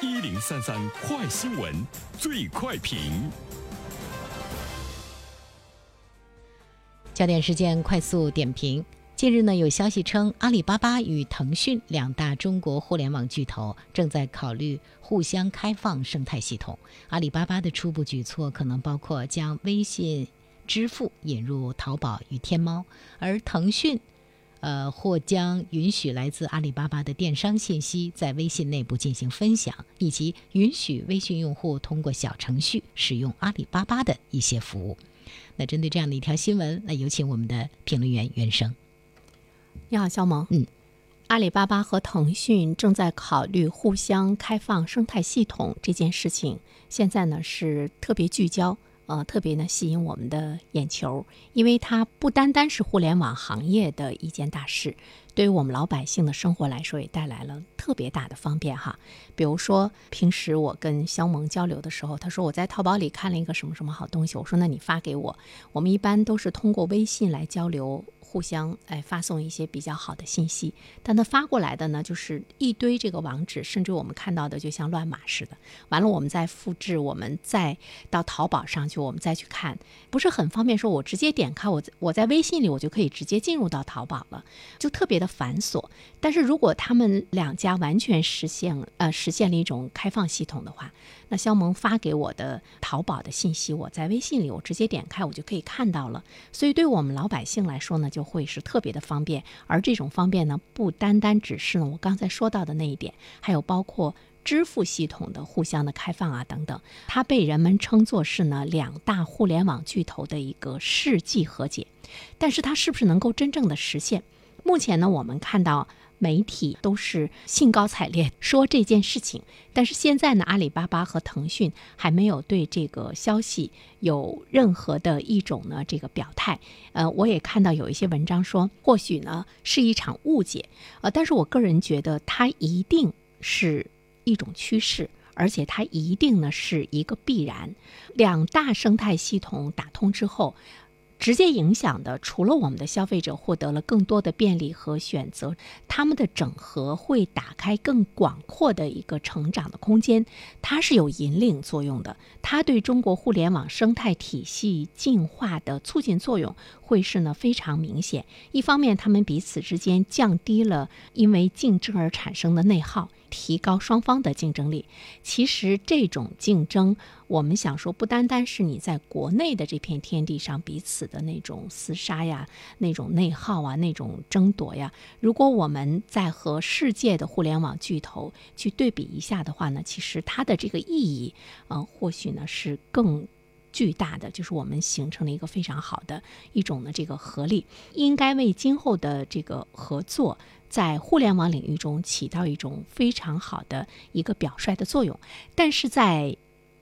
一零三三快新闻，最快评。焦点事件快速点评。近日呢，有消息称，阿里巴巴与腾讯两大中国互联网巨头正在考虑互相开放生态系统。阿里巴巴的初步举措可能包括将微信支付引入淘宝与天猫，而腾讯，呃，或将允许来自阿里巴巴的电商信息在微信内部进行分享，以及允许微信用户通过小程序使用阿里巴巴的一些服务。那针对这样的一条新闻，那有请我们的评论员袁生。你好，肖萌。嗯，阿里巴巴和腾讯正在考虑互相开放生态系统这件事情，现在呢是特别聚焦，呃，特别呢吸引我们的眼球，因为它不单单是互联网行业的一件大事，对于我们老百姓的生活来说，也带来了特别大的方便哈。比如说，平时我跟肖萌交流的时候，他说我在淘宝里看了一个什么什么好东西，我说那你发给我。我们一般都是通过微信来交流。互相哎发送一些比较好的信息，但他发过来的呢，就是一堆这个网址，甚至我们看到的就像乱码似的。完了，我们再复制，我们再到淘宝上去，我们再去看，不是很方便。说我直接点开，我我在微信里我就可以直接进入到淘宝了，就特别的繁琐。但是如果他们两家完全实现呃实现了一种开放系统的话，那肖萌发给我的淘宝的信息，我在微信里我直接点开，我就可以看到了。所以对我们老百姓来说呢，就会是特别的方便。而这种方便呢，不单单只是呢我刚才说到的那一点，还有包括支付系统的互相的开放啊等等。它被人们称作是呢两大互联网巨头的一个世纪和解。但是它是不是能够真正的实现？目前呢，我们看到。媒体都是兴高采烈 说这件事情，但是现在呢，阿里巴巴和腾讯还没有对这个消息有任何的一种呢这个表态。呃，我也看到有一些文章说，或许呢是一场误解。呃，但是我个人觉得它一定是一种趋势，而且它一定呢是一个必然。两大生态系统打通之后。直接影响的，除了我们的消费者获得了更多的便利和选择，他们的整合会打开更广阔的一个成长的空间，它是有引领作用的，它对中国互联网生态体系进化的促进作用会是呢非常明显。一方面，他们彼此之间降低了因为竞争而产生的内耗。提高双方的竞争力。其实这种竞争，我们想说，不单单是你在国内的这片天地上彼此的那种厮杀呀、那种内耗啊、那种争夺呀。如果我们在和世界的互联网巨头去对比一下的话呢，其实它的这个意义，呃，或许呢是更巨大的。就是我们形成了一个非常好的一种呢这个合力，应该为今后的这个合作。在互联网领域中起到一种非常好的一个表率的作用，但是在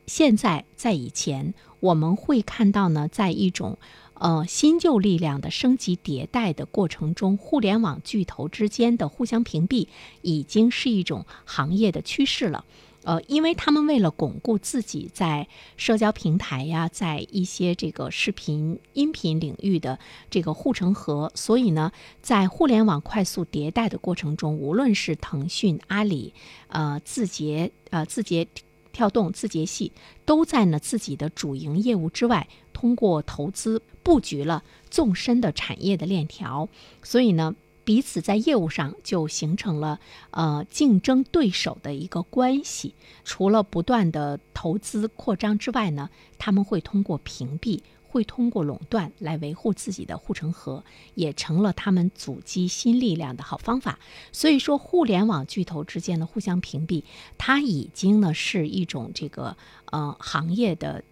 现在，在以前，我们会看到呢，在一种呃新旧力量的升级迭代的过程中，互联网巨头之间的互相屏蔽已经是一种行业的趋势了。呃，因为他们为了巩固自己在社交平台呀，在一些这个视频、音频领域的这个护城河，所以呢，在互联网快速迭代的过程中，无论是腾讯、阿里、呃字节、呃字节跳动、字节系，都在呢自己的主营业务之外，通过投资布局了纵深的产业的链条，所以呢。彼此在业务上就形成了呃竞争对手的一个关系。除了不断的投资扩张之外呢，他们会通过屏蔽，会通过垄断来维护自己的护城河，也成了他们阻击新力量的好方法。所以说，互联网巨头之间的互相屏蔽，它已经呢是一种这个呃行业的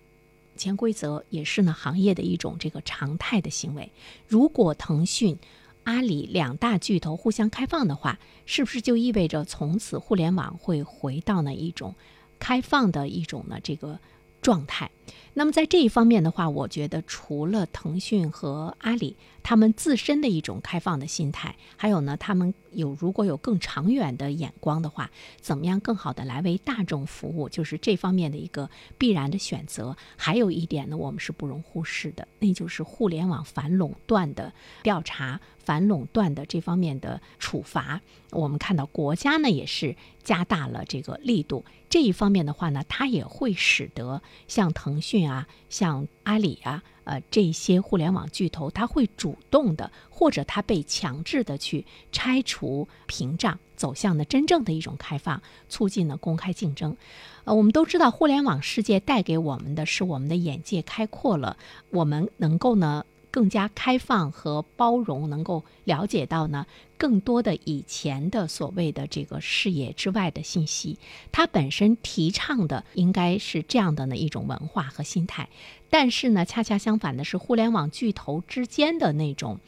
潜规则，也是呢行业的一种这个常态的行为。如果腾讯，阿里两大巨头互相开放的话，是不是就意味着从此互联网会回到呢一种开放的一种呢这个状态？那么在这一方面的话，我觉得除了腾讯和阿里他们自身的一种开放的心态，还有呢，他们有如果有更长远的眼光的话，怎么样更好的来为大众服务，就是这方面的一个必然的选择。还有一点呢，我们是不容忽视的，那就是互联网反垄断的调查、反垄断的这方面的处罚。我们看到国家呢也是加大了这个力度。这一方面的话呢，它也会使得像腾腾讯啊、像阿里啊、呃这些互联网巨头，他会主动的，或者他被强制的去拆除屏障，走向的真正的一种开放，促进了公开竞争。呃，我们都知道，互联网世界带给我们的是我们的眼界开阔了，我们能够呢。更加开放和包容，能够了解到呢更多的以前的所谓的这个视野之外的信息。它本身提倡的应该是这样的呢一种文化和心态，但是呢恰恰相反的是，互联网巨头之间的那种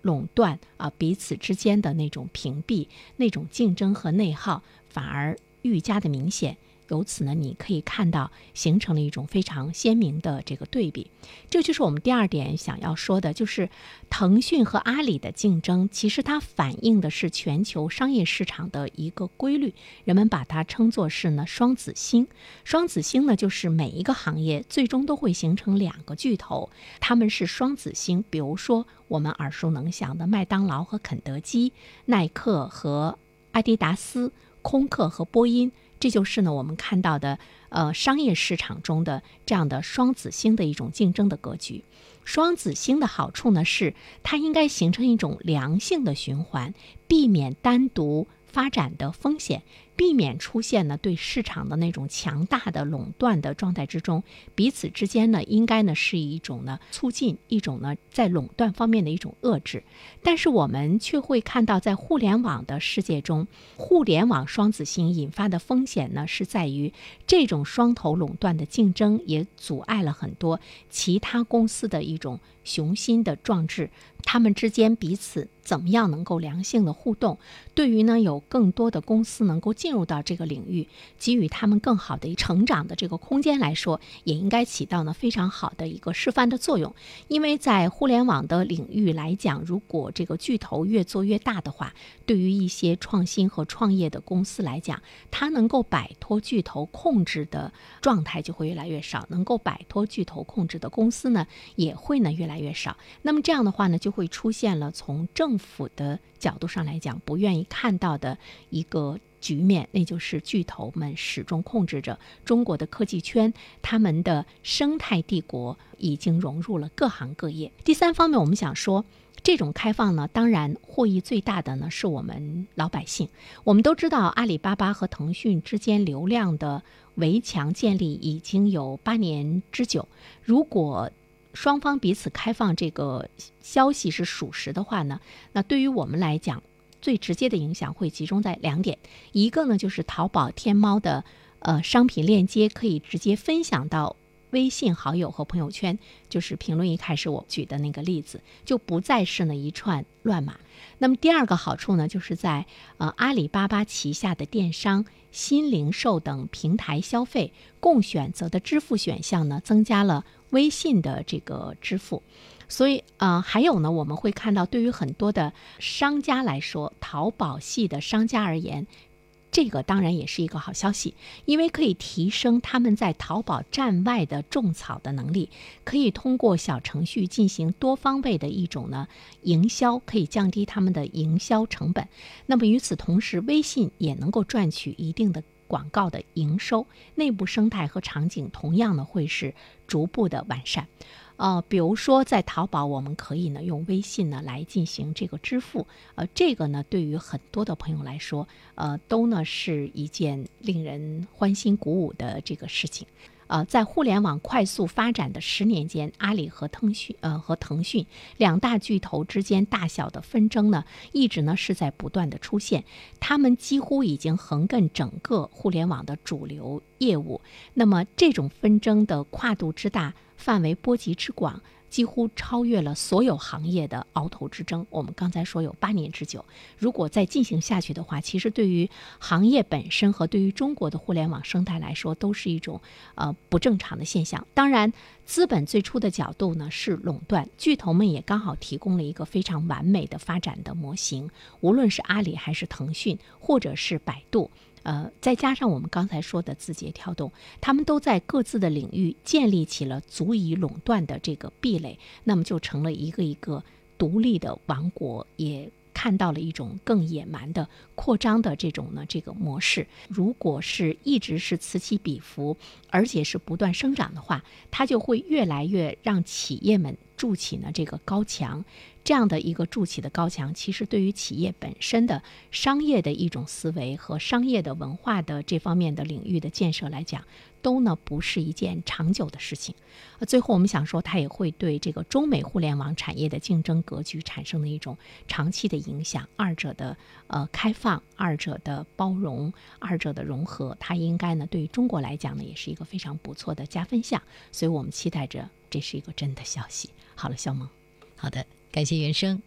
垄断啊，彼此之间的那种屏蔽、那种竞争和内耗，反而愈加的明显。由此呢，你可以看到形成了一种非常鲜明的这个对比，这就是我们第二点想要说的，就是腾讯和阿里的竞争，其实它反映的是全球商业市场的一个规律，人们把它称作是呢双子星。双子星呢，就是每一个行业最终都会形成两个巨头，他们是双子星。比如说我们耳熟能详的麦当劳和肯德基，耐克和阿迪达斯，空客和波音。这就是呢，我们看到的，呃，商业市场中的这样的双子星的一种竞争的格局。双子星的好处呢，是它应该形成一种良性的循环，避免单独发展的风险。避免出现呢对市场的那种强大的垄断的状态之中，彼此之间呢应该呢是一种呢促进，一种呢在垄断方面的一种遏制。但是我们却会看到，在互联网的世界中，互联网双子星引发的风险呢是在于这种双头垄断的竞争也阻碍了很多其他公司的一种雄心的壮志。他们之间彼此怎么样能够良性的互动？对于呢有更多的公司能够进进入到这个领域，给予他们更好的成长的这个空间来说，也应该起到呢非常好的一个示范的作用。因为在互联网的领域来讲，如果这个巨头越做越大的话，对于一些创新和创业的公司来讲，它能够摆脱巨头控制的状态就会越来越少，能够摆脱巨头控制的公司呢也会呢越来越少。那么这样的话呢，就会出现了从政府的角度上来讲不愿意看到的一个。局面，那就是巨头们始终控制着中国的科技圈，他们的生态帝国已经融入了各行各业。第三方面，我们想说，这种开放呢，当然获益最大的呢是我们老百姓。我们都知道，阿里巴巴和腾讯之间流量的围墙建立已经有八年之久。如果双方彼此开放这个消息是属实的话呢，那对于我们来讲，最直接的影响会集中在两点，一个呢就是淘宝、天猫的呃商品链接可以直接分享到微信好友和朋友圈，就是评论一开始我举的那个例子，就不再是那一串乱码。那么第二个好处呢，就是在呃阿里巴巴旗下的电商、新零售等平台消费共选择的支付选项呢，增加了微信的这个支付。所以，呃，还有呢，我们会看到，对于很多的商家来说，淘宝系的商家而言，这个当然也是一个好消息，因为可以提升他们在淘宝站外的种草的能力，可以通过小程序进行多方位的一种呢营销，可以降低他们的营销成本。那么与此同时，微信也能够赚取一定的广告的营收，内部生态和场景同样呢会是逐步的完善。呃，比如说在淘宝，我们可以呢用微信呢来进行这个支付，呃，这个呢对于很多的朋友来说，呃，都呢是一件令人欢欣鼓舞的这个事情。呃，在互联网快速发展的十年间，阿里和腾讯，呃，和腾讯两大巨头之间大小的纷争呢，一直呢是在不断的出现。他们几乎已经横亘整个互联网的主流业务。那么，这种纷争的跨度之大，范围波及之广。几乎超越了所有行业的鳌头之争。我们刚才说有八年之久，如果再进行下去的话，其实对于行业本身和对于中国的互联网生态来说，都是一种呃不正常的现象。当然，资本最初的角度呢是垄断，巨头们也刚好提供了一个非常完美的发展的模型。无论是阿里还是腾讯，或者是百度。呃，再加上我们刚才说的字节跳动，他们都在各自的领域建立起了足以垄断的这个壁垒，那么就成了一个一个独立的王国，也看到了一种更野蛮的扩张的这种呢这个模式。如果是一直是此起彼伏，而且是不断生长的话，它就会越来越让企业们筑起呢这个高墙。这样的一个筑起的高墙，其实对于企业本身的商业的一种思维和商业的文化的这方面的领域的建设来讲，都呢不是一件长久的事情。呃，最后我们想说，它也会对这个中美互联网产业的竞争格局产生的一种长期的影响。二者的呃开放，二者的包容，二者的融合，它应该呢对于中国来讲呢也是一个非常不错的加分项。所以我们期待着这是一个真的消息。好了，肖萌，好的。感谢原生。